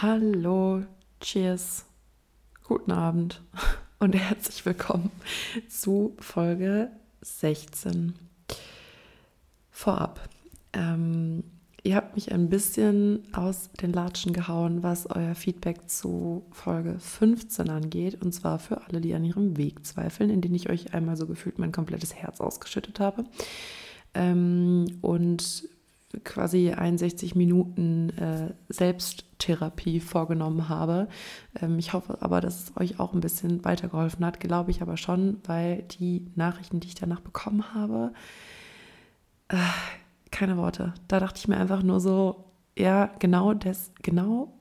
Hallo, cheers, guten Abend und herzlich willkommen zu Folge 16. Vorab, ähm, ihr habt mich ein bisschen aus den Latschen gehauen, was euer Feedback zu Folge 15 angeht. Und zwar für alle, die an ihrem Weg zweifeln, in denen ich euch einmal so gefühlt mein komplettes Herz ausgeschüttet habe. Ähm, und quasi 61 Minuten äh, Selbsttherapie vorgenommen habe. Ähm, ich hoffe aber, dass es euch auch ein bisschen weitergeholfen hat, glaube ich aber schon, weil die Nachrichten, die ich danach bekommen habe, äh, keine Worte. Da dachte ich mir einfach nur so, ja, genau, des, genau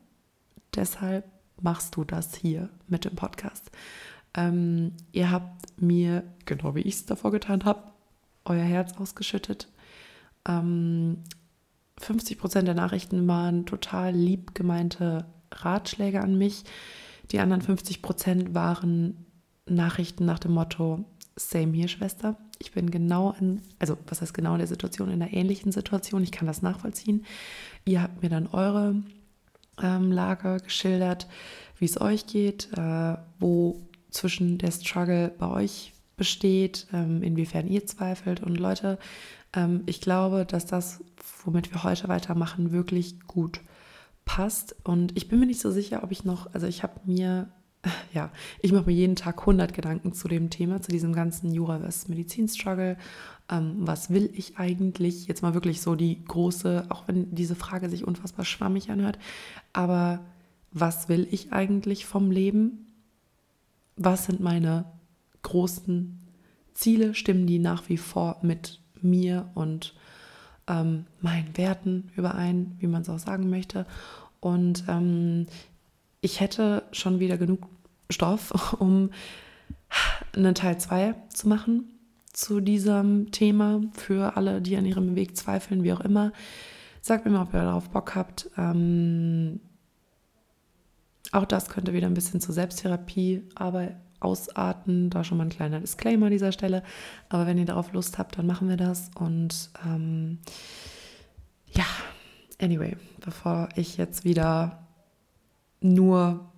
deshalb machst du das hier mit dem Podcast. Ähm, ihr habt mir, genau wie ich es davor getan habe, euer Herz ausgeschüttet. Ähm, 50 Prozent der Nachrichten waren total lieb gemeinte Ratschläge an mich. Die anderen 50 Prozent waren Nachrichten nach dem Motto, same hier, Schwester. Ich bin genau in, also was heißt genau in der Situation, in einer ähnlichen Situation. Ich kann das nachvollziehen. Ihr habt mir dann eure ähm, Lage geschildert, wie es euch geht, äh, wo zwischen der Struggle bei euch besteht, ähm, inwiefern ihr zweifelt. Und Leute, ich glaube, dass das, womit wir heute weitermachen, wirklich gut passt. Und ich bin mir nicht so sicher, ob ich noch, also ich habe mir, ja, ich mache mir jeden Tag 100 Gedanken zu dem Thema, zu diesem ganzen Jura vs. Medizin-Struggle. Ähm, was will ich eigentlich? Jetzt mal wirklich so die große, auch wenn diese Frage sich unfassbar schwammig anhört, aber was will ich eigentlich vom Leben? Was sind meine großen Ziele? Stimmen die nach wie vor mit mir und ähm, meinen Werten überein, wie man es auch sagen möchte. Und ähm, ich hätte schon wieder genug Stoff, um einen Teil 2 zu machen zu diesem Thema für alle, die an ihrem Weg zweifeln, wie auch immer. Sagt mir mal, ob ihr darauf Bock habt. Ähm, auch das könnte wieder ein bisschen zur Selbsttherapie aber ausarten. Da schon mal ein kleiner Disclaimer an dieser Stelle. Aber wenn ihr darauf Lust habt, dann machen wir das. Und ähm, ja, anyway, bevor ich jetzt wieder nur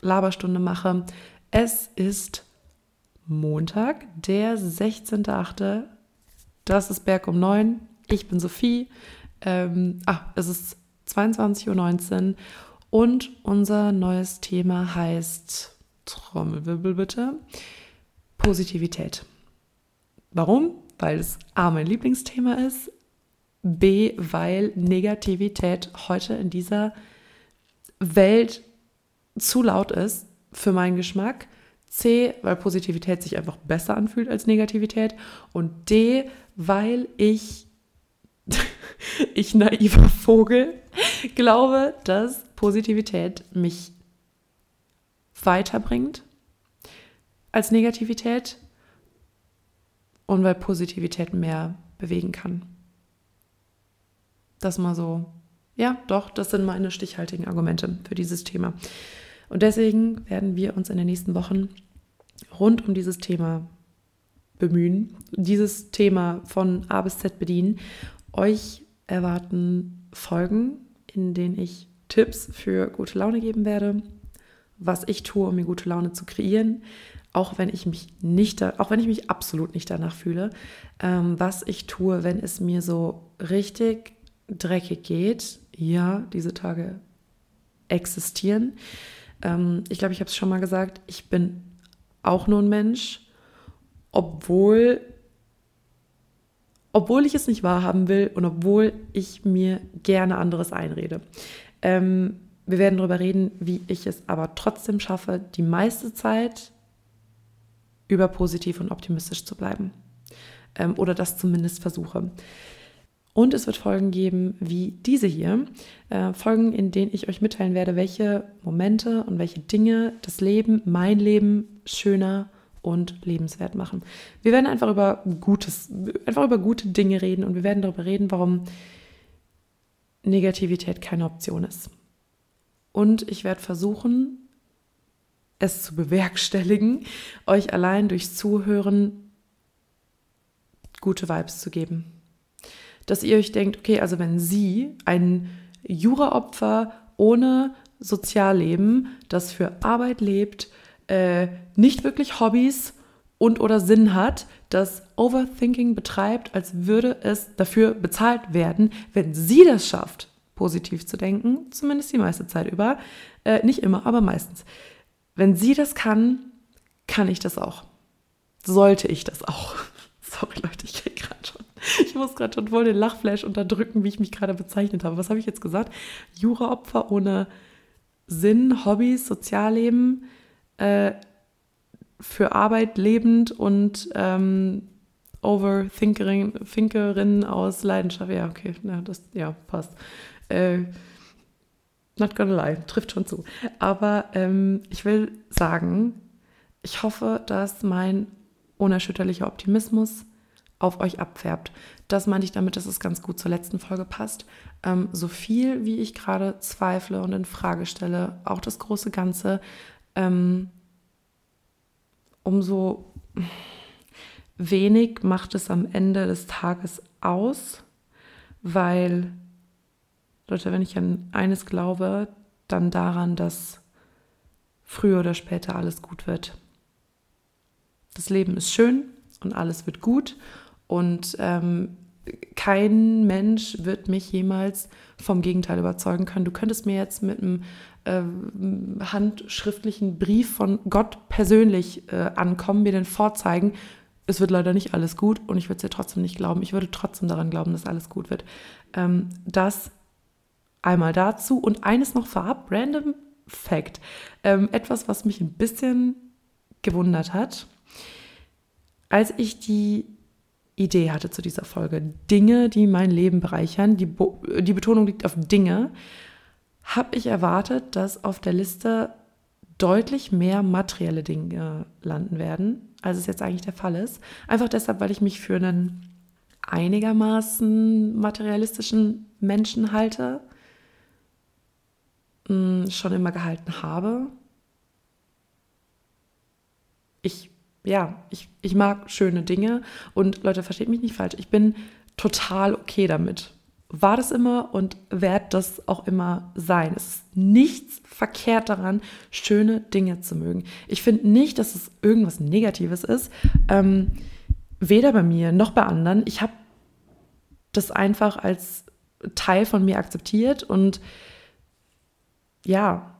Laberstunde mache, es ist Montag, der 16.8. Das ist Berg um 9. Ich bin Sophie. Ähm, ah, es ist 22.19 Uhr und unser neues Thema heißt Trommelwirbel bitte. Positivität. Warum? Weil es A mein Lieblingsthema ist, B, weil Negativität heute in dieser Welt zu laut ist für meinen Geschmack. C, weil Positivität sich einfach besser anfühlt als Negativität. Und D, weil ich, ich naiver Vogel, glaube, dass Positivität mich weiterbringt als Negativität und weil Positivität mehr bewegen kann. Das mal so. Ja, doch, das sind meine stichhaltigen Argumente für dieses Thema. Und deswegen werden wir uns in den nächsten Wochen rund um dieses Thema bemühen, dieses Thema von A bis Z bedienen. Euch erwarten Folgen, in denen ich Tipps für gute Laune geben werde, was ich tue, um mir gute Laune zu kreieren, auch wenn ich mich nicht, auch wenn ich mich absolut nicht danach fühle, ähm, was ich tue, wenn es mir so richtig dreckig geht. Ja, diese Tage existieren. Ähm, ich glaube, ich habe es schon mal gesagt, ich bin auch nur ein Mensch, obwohl, obwohl ich es nicht wahrhaben will und obwohl ich mir gerne anderes einrede. Ähm, wir werden darüber reden, wie ich es aber trotzdem schaffe, die meiste Zeit über positiv und optimistisch zu bleiben. Ähm, oder das zumindest versuche. Und es wird Folgen geben wie diese hier. Äh, Folgen, in denen ich euch mitteilen werde, welche Momente und welche Dinge das Leben, mein Leben schöner und lebenswert machen. Wir werden einfach über Gutes, einfach über gute Dinge reden und wir werden darüber reden, warum Negativität keine Option ist. Und ich werde versuchen, es zu bewerkstelligen, euch allein durchs Zuhören gute Vibes zu geben. Dass ihr euch denkt, okay, also wenn sie, ein Juraopfer ohne Sozialleben, das für Arbeit lebt, äh, nicht wirklich Hobbys und oder Sinn hat, das Overthinking betreibt, als würde es dafür bezahlt werden, wenn sie das schafft, positiv zu denken, zumindest die meiste Zeit über, äh, nicht immer, aber meistens. Wenn sie das kann, kann ich das auch. Sollte ich das auch. Sorry Leute, ich krieg gerade schon. Ich muss gerade schon voll den Lachflash unterdrücken, wie ich mich gerade bezeichnet habe. Was habe ich jetzt gesagt? Juraopfer ohne Sinn, Hobbys, Sozialleben, äh, für Arbeit lebend und ähm, Overthinkerin Thinkerin aus Leidenschaft. Ja, okay, ja, das ja, passt. Äh, not gonna lie, trifft schon zu. Aber ähm, ich will sagen, ich hoffe, dass mein unerschütterlicher Optimismus auf euch abfärbt. Das meinte ich damit, dass es ganz gut zur letzten Folge passt. Ähm, so viel, wie ich gerade zweifle und in Frage stelle, auch das große Ganze, ähm, umso wenig macht es am Ende des Tages aus, weil, Leute, wenn ich an eines glaube, dann daran, dass früher oder später alles gut wird. Das Leben ist schön und alles wird gut und ähm, kein Mensch wird mich jemals vom Gegenteil überzeugen können. Du könntest mir jetzt mit einem äh, handschriftlichen Brief von Gott persönlich äh, ankommen, mir den vorzeigen. Es wird leider nicht alles gut und ich würde es dir trotzdem nicht glauben. Ich würde trotzdem daran glauben, dass alles gut wird. Ähm, das einmal dazu und eines noch vorab, random Fact. Ähm, etwas, was mich ein bisschen gewundert hat. Als ich die Idee hatte zu dieser Folge. Dinge, die mein Leben bereichern. Die, Bo die Betonung liegt auf Dinge. Habe ich erwartet, dass auf der Liste deutlich mehr materielle Dinge landen werden, als es jetzt eigentlich der Fall ist. Einfach deshalb, weil ich mich für einen einigermaßen materialistischen Menschen halte, schon immer gehalten habe. Ich ja, ich, ich mag schöne Dinge und Leute, versteht mich nicht falsch, ich bin total okay damit. War das immer und werde das auch immer sein. Es ist nichts verkehrt daran, schöne Dinge zu mögen. Ich finde nicht, dass es irgendwas Negatives ist. Ähm, weder bei mir noch bei anderen. Ich habe das einfach als Teil von mir akzeptiert und ja,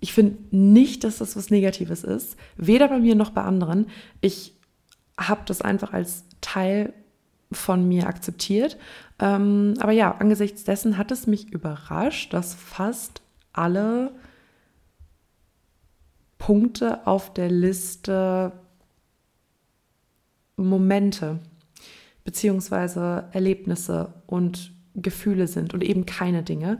ich finde nicht, dass das was Negatives ist, weder bei mir noch bei anderen. Ich habe das einfach als Teil von mir akzeptiert. Ähm, aber ja, angesichts dessen hat es mich überrascht, dass fast alle Punkte auf der Liste Momente beziehungsweise Erlebnisse und Gefühle sind und eben keine Dinge.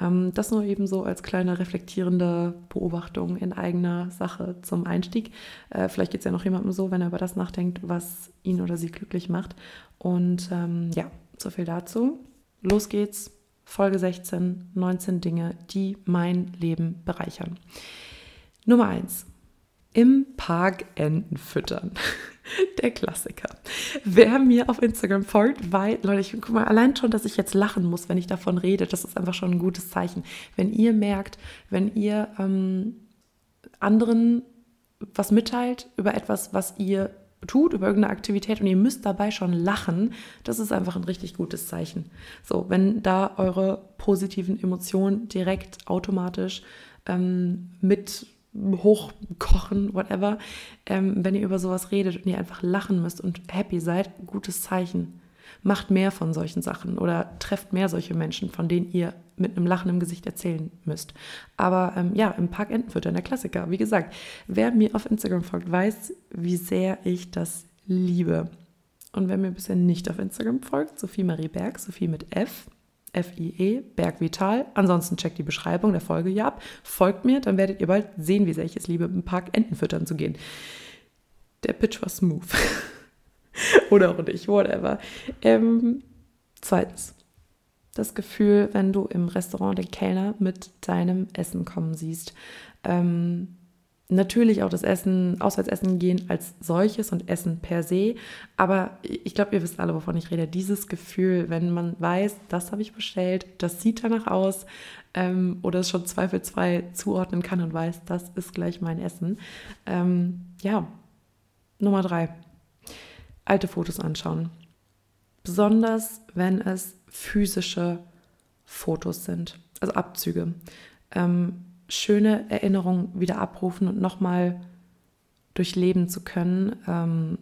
Ähm, das nur eben so als kleine reflektierende Beobachtung in eigener Sache zum Einstieg. Äh, vielleicht geht es ja noch jemandem so, wenn er über das nachdenkt, was ihn oder sie glücklich macht. Und ähm, ja, so viel dazu. Los geht's. Folge 16, 19 Dinge, die mein Leben bereichern. Nummer 1. Im Park Enten füttern. Der Klassiker. Wer mir auf Instagram folgt, weil, Leute, ich guck mal, allein schon, dass ich jetzt lachen muss, wenn ich davon rede, das ist einfach schon ein gutes Zeichen. Wenn ihr merkt, wenn ihr ähm, anderen was mitteilt über etwas, was ihr tut, über irgendeine Aktivität und ihr müsst dabei schon lachen, das ist einfach ein richtig gutes Zeichen. So, wenn da eure positiven Emotionen direkt automatisch ähm, mit hochkochen, whatever, ähm, wenn ihr über sowas redet und ihr einfach lachen müsst und happy seid, gutes Zeichen. Macht mehr von solchen Sachen oder trefft mehr solche Menschen, von denen ihr mit einem Lachen im Gesicht erzählen müsst. Aber ähm, ja, im Park Entenfütter, der Klassiker. Wie gesagt, wer mir auf Instagram folgt, weiß, wie sehr ich das liebe. Und wer mir bisher nicht auf Instagram folgt, Sophie Marie Berg, Sophie mit F, F-I-E, Bergvital. Ansonsten checkt die Beschreibung der Folge hier ab. Folgt mir, dann werdet ihr bald sehen, wie sehr ich es liebe, im Park Enten füttern zu gehen. Der Pitch war smooth. Oder auch nicht, whatever. Ähm, zweitens, das Gefühl, wenn du im Restaurant den Kellner mit deinem Essen kommen siehst. Ähm, natürlich auch das Essen, Auswärtsessen gehen als solches und Essen per se. Aber ich glaube, ihr wisst alle, wovon ich rede. Dieses Gefühl, wenn man weiß, das habe ich bestellt, das sieht danach aus ähm, oder es schon zweifelsfrei zuordnen kann und weiß, das ist gleich mein Essen. Ähm, ja, Nummer drei. Alte Fotos anschauen. Besonders wenn es physische Fotos sind, also Abzüge. Ähm, schöne Erinnerungen wieder abrufen und nochmal durchleben zu können. Ähm,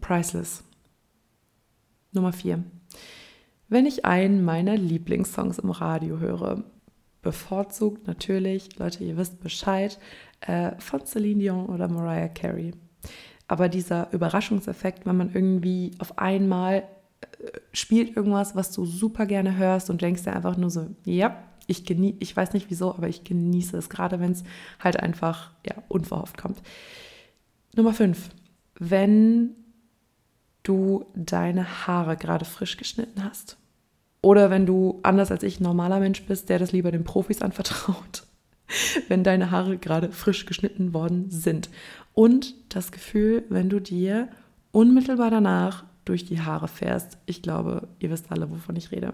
priceless. Nummer vier. Wenn ich einen meiner Lieblingssongs im Radio höre, bevorzugt natürlich, Leute, ihr wisst Bescheid, äh, von Celine Dion oder Mariah Carey. Aber dieser Überraschungseffekt, wenn man irgendwie auf einmal äh, spielt irgendwas, was du super gerne hörst und denkst dir einfach nur so, ja, ich genieße, ich weiß nicht wieso, aber ich genieße es, gerade wenn es halt einfach ja, unverhofft kommt. Nummer 5. Wenn du deine Haare gerade frisch geschnitten hast. Oder wenn du, anders als ich, normaler Mensch bist, der das lieber den Profis anvertraut. wenn deine Haare gerade frisch geschnitten worden sind. Und das Gefühl, wenn du dir unmittelbar danach durch die Haare fährst. Ich glaube, ihr wisst alle, wovon ich rede.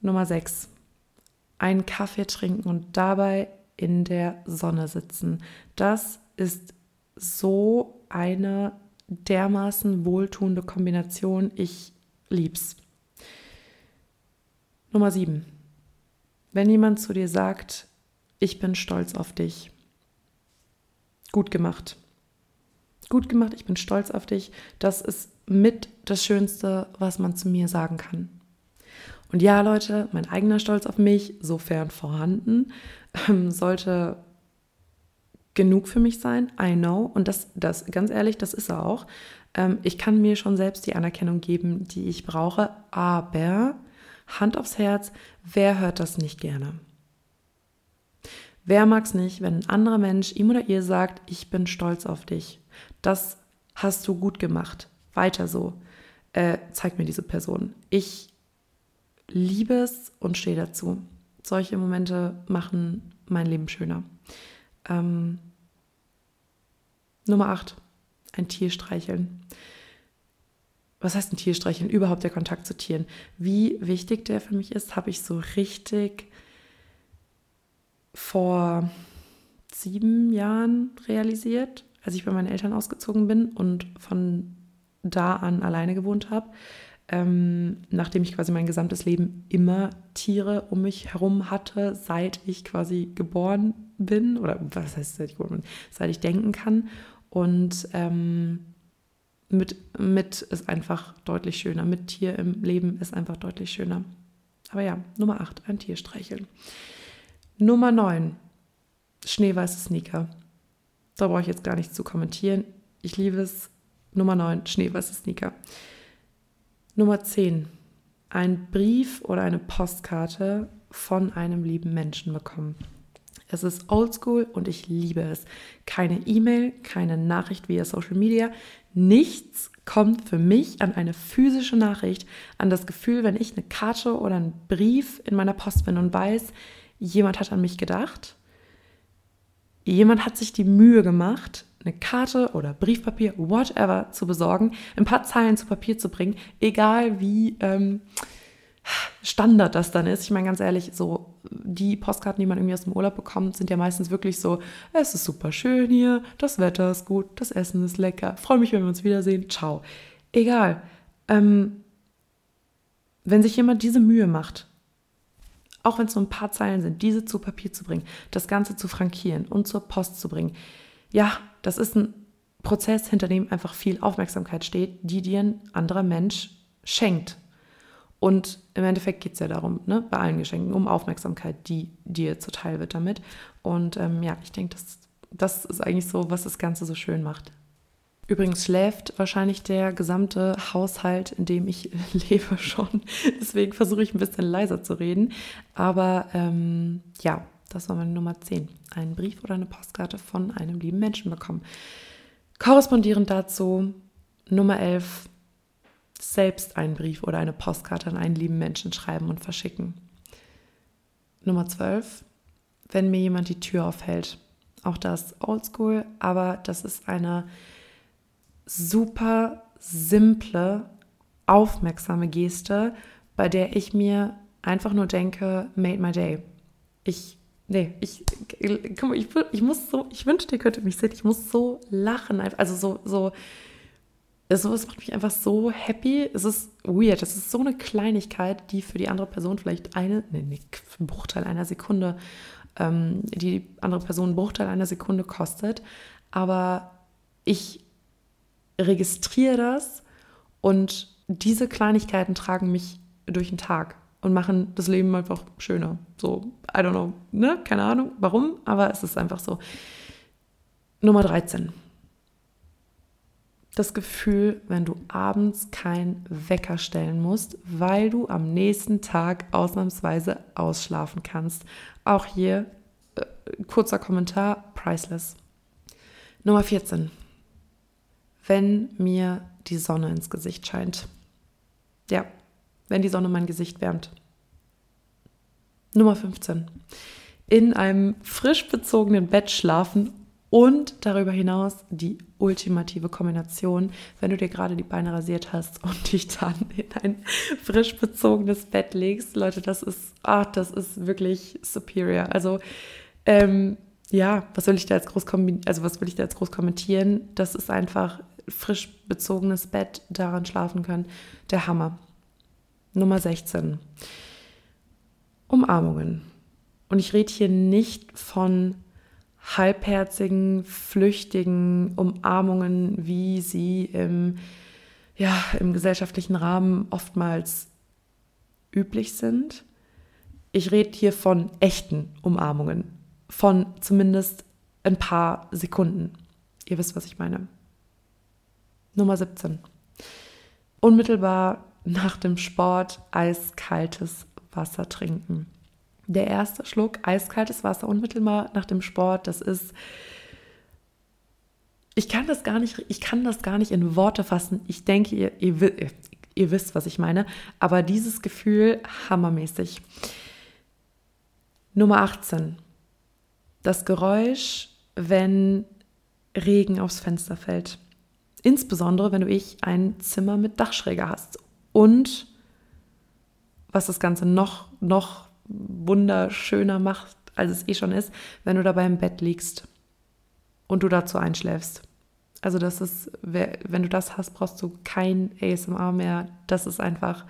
Nummer 6 einen Kaffee trinken und dabei in der Sonne sitzen. Das ist so eine dermaßen wohltuende Kombination. Ich lieb's. Nummer 7. Wenn jemand zu dir sagt, ich bin stolz auf dich. Gut gemacht. Gut gemacht, ich bin stolz auf dich. Das ist mit das Schönste, was man zu mir sagen kann. Und ja, Leute, mein eigener Stolz auf mich, sofern vorhanden, ähm, sollte genug für mich sein. I know. Und das, das, ganz ehrlich, das ist er auch. Ähm, ich kann mir schon selbst die Anerkennung geben, die ich brauche. Aber Hand aufs Herz, wer hört das nicht gerne? Wer mag es nicht, wenn ein anderer Mensch ihm oder ihr sagt, ich bin stolz auf dich. Das hast du gut gemacht. Weiter so. Äh, zeig mir diese Person. Ich liebe es und stehe dazu. Solche Momente machen mein Leben schöner. Ähm, Nummer 8. Ein Tier streicheln. Was heißt ein Tier streicheln? Überhaupt der Kontakt zu Tieren. Wie wichtig der für mich ist, habe ich so richtig vor sieben Jahren realisiert, als ich bei meinen Eltern ausgezogen bin und von da an alleine gewohnt habe ähm, nachdem ich quasi mein gesamtes Leben immer Tiere um mich herum hatte, seit ich quasi geboren bin, oder was heißt seit ich geboren bin, seit ich denken kann. Und ähm, mit, mit ist einfach deutlich schöner. Mit Tier im Leben ist einfach deutlich schöner. Aber ja, Nummer 8, ein Tier streicheln. Nummer 9, schneeweiße Sneaker. Da brauche ich jetzt gar nichts zu kommentieren. Ich liebe es. Nummer 9, schneeweiße Sneaker. Nummer 10. Ein Brief oder eine Postkarte von einem lieben Menschen bekommen. Es ist oldschool und ich liebe es. Keine E-Mail, keine Nachricht via Social Media. Nichts kommt für mich an eine physische Nachricht, an das Gefühl, wenn ich eine Karte oder einen Brief in meiner Post bin und weiß, jemand hat an mich gedacht. Jemand hat sich die Mühe gemacht, eine Karte oder Briefpapier, whatever, zu besorgen, ein paar Zeilen zu Papier zu bringen, egal wie ähm, Standard das dann ist. Ich meine ganz ehrlich, so die Postkarten, die man irgendwie aus dem Urlaub bekommt, sind ja meistens wirklich so, es ist super schön hier, das Wetter ist gut, das Essen ist lecker, freue mich, wenn wir uns wiedersehen, ciao. Egal. Ähm, wenn sich jemand diese Mühe macht, auch wenn es nur ein paar Zeilen sind, diese zu Papier zu bringen, das Ganze zu frankieren und zur Post zu bringen, ja, das ist ein Prozess, hinter dem einfach viel Aufmerksamkeit steht, die dir ein anderer Mensch schenkt. Und im Endeffekt geht es ja darum, ne, bei allen Geschenken, um Aufmerksamkeit, die dir zuteil wird damit. Und ähm, ja, ich denke, das, das ist eigentlich so, was das Ganze so schön macht. Übrigens schläft wahrscheinlich der gesamte Haushalt, in dem ich lebe, schon. Deswegen versuche ich ein bisschen leiser zu reden. Aber ähm, ja, das war meine Nummer 10. Einen Brief oder eine Postkarte von einem lieben Menschen bekommen. Korrespondierend dazu Nummer 11. Selbst einen Brief oder eine Postkarte an einen lieben Menschen schreiben und verschicken. Nummer 12. Wenn mir jemand die Tür aufhält. auch das oldschool, aber das ist eine super simple, aufmerksame Geste, bei der ich mir einfach nur denke, made my day. Ich, nee, ich, guck mal, ich, ich muss so, ich wünschte, ihr könntet mich sehen, ich muss so lachen, also so, so, es macht mich einfach so happy. Es ist weird. Es ist so eine Kleinigkeit, die für die andere Person vielleicht eine, nee, nee, einen Bruchteil einer Sekunde, ähm, die andere Person einen Bruchteil einer Sekunde kostet. Aber ich registriere das und diese Kleinigkeiten tragen mich durch den Tag und machen das Leben einfach schöner. So, I don't know, ne? Keine Ahnung warum, aber es ist einfach so. Nummer 13. Das Gefühl, wenn du abends keinen Wecker stellen musst, weil du am nächsten Tag ausnahmsweise ausschlafen kannst. Auch hier äh, kurzer Kommentar, priceless. Nummer 14 wenn mir die Sonne ins Gesicht scheint. Ja, wenn die Sonne mein Gesicht wärmt. Nummer 15. In einem frisch bezogenen Bett schlafen und darüber hinaus die ultimative Kombination, wenn du dir gerade die Beine rasiert hast und dich dann in ein frisch bezogenes Bett legst. Leute, das ist, ach, das ist wirklich superior. Also, ähm, ja, was will ich da jetzt groß also was will ich da jetzt groß kommentieren? Das ist einfach frisch bezogenes Bett daran schlafen können. Der Hammer. Nummer 16. Umarmungen. Und ich rede hier nicht von halbherzigen, flüchtigen Umarmungen, wie sie im, ja, im gesellschaftlichen Rahmen oftmals üblich sind. Ich rede hier von echten Umarmungen, von zumindest ein paar Sekunden. Ihr wisst, was ich meine. Nummer 17. Unmittelbar nach dem Sport eiskaltes Wasser trinken. Der erste Schluck eiskaltes Wasser unmittelbar nach dem Sport, das ist ich kann das gar nicht, ich kann das gar nicht in Worte fassen. Ich denke, ihr, ihr, ihr wisst, was ich meine, aber dieses Gefühl hammermäßig. Nummer 18. Das Geräusch, wenn Regen aufs Fenster fällt. Insbesondere, wenn du ich ein Zimmer mit Dachschräge hast. Und was das Ganze noch, noch wunderschöner macht, als es eh schon ist, wenn du dabei im Bett liegst und du dazu einschläfst. Also das ist, wenn du das hast, brauchst du kein ASMR mehr. Das ist einfach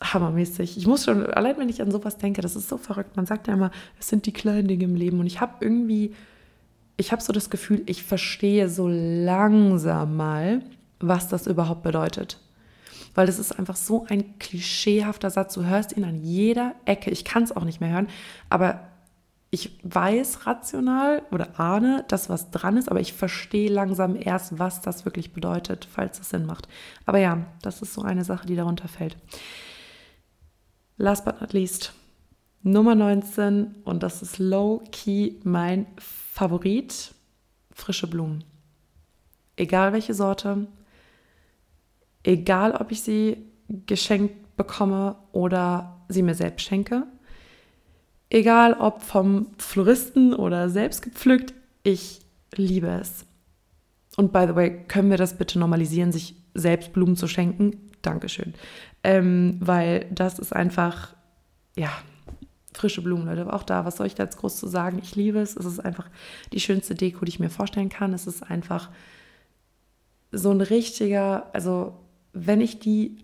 hammermäßig. Ich muss schon, allein wenn ich an sowas denke, das ist so verrückt. Man sagt ja immer, es sind die kleinen Dinge im Leben. Und ich habe irgendwie ich habe so das Gefühl, ich verstehe so langsam mal, was das überhaupt bedeutet. Weil das ist einfach so ein klischeehafter Satz. Du hörst ihn an jeder Ecke. Ich kann es auch nicht mehr hören, aber ich weiß rational oder ahne, dass was dran ist, aber ich verstehe langsam erst, was das wirklich bedeutet, falls es Sinn macht. Aber ja, das ist so eine Sache, die darunter fällt. Last but not least, Nummer 19 und das ist low-key mein Favorit, frische Blumen. Egal welche Sorte, egal ob ich sie geschenkt bekomme oder sie mir selbst schenke, egal ob vom Floristen oder selbst gepflückt, ich liebe es. Und by the way, können wir das bitte normalisieren, sich selbst Blumen zu schenken? Dankeschön. Ähm, weil das ist einfach, ja, frische Blumen, Leute. Auch da, was soll ich da jetzt groß zu sagen? Ich liebe es. Es ist einfach die schönste Deko, die ich mir vorstellen kann. Es ist einfach so ein richtiger, also wenn ich die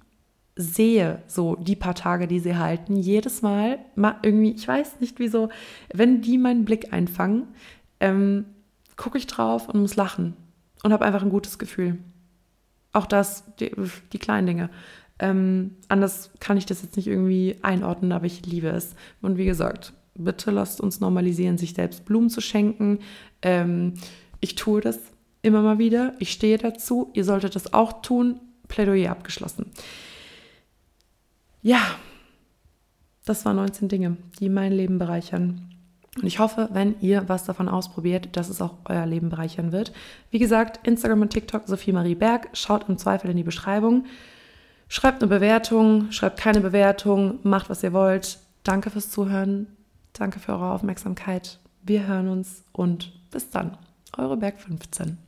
sehe, so die paar Tage, die sie halten, jedes Mal, irgendwie, ich weiß nicht wieso, wenn die meinen Blick einfangen, ähm, gucke ich drauf und muss lachen und habe einfach ein gutes Gefühl. Auch das, die, die kleinen Dinge. Ähm, anders kann ich das jetzt nicht irgendwie einordnen, aber ich liebe es. Und wie gesagt, bitte lasst uns normalisieren, sich selbst Blumen zu schenken. Ähm, ich tue das immer mal wieder. Ich stehe dazu. Ihr solltet das auch tun. Plädoyer abgeschlossen. Ja, das waren 19 Dinge, die mein Leben bereichern. Und ich hoffe, wenn ihr was davon ausprobiert, dass es auch euer Leben bereichern wird. Wie gesagt, Instagram und TikTok Sophie Marie Berg. Schaut im Zweifel in die Beschreibung. Schreibt eine Bewertung, schreibt keine Bewertung, macht was ihr wollt. Danke fürs Zuhören. Danke für eure Aufmerksamkeit. Wir hören uns und bis dann. Eure Berg 15.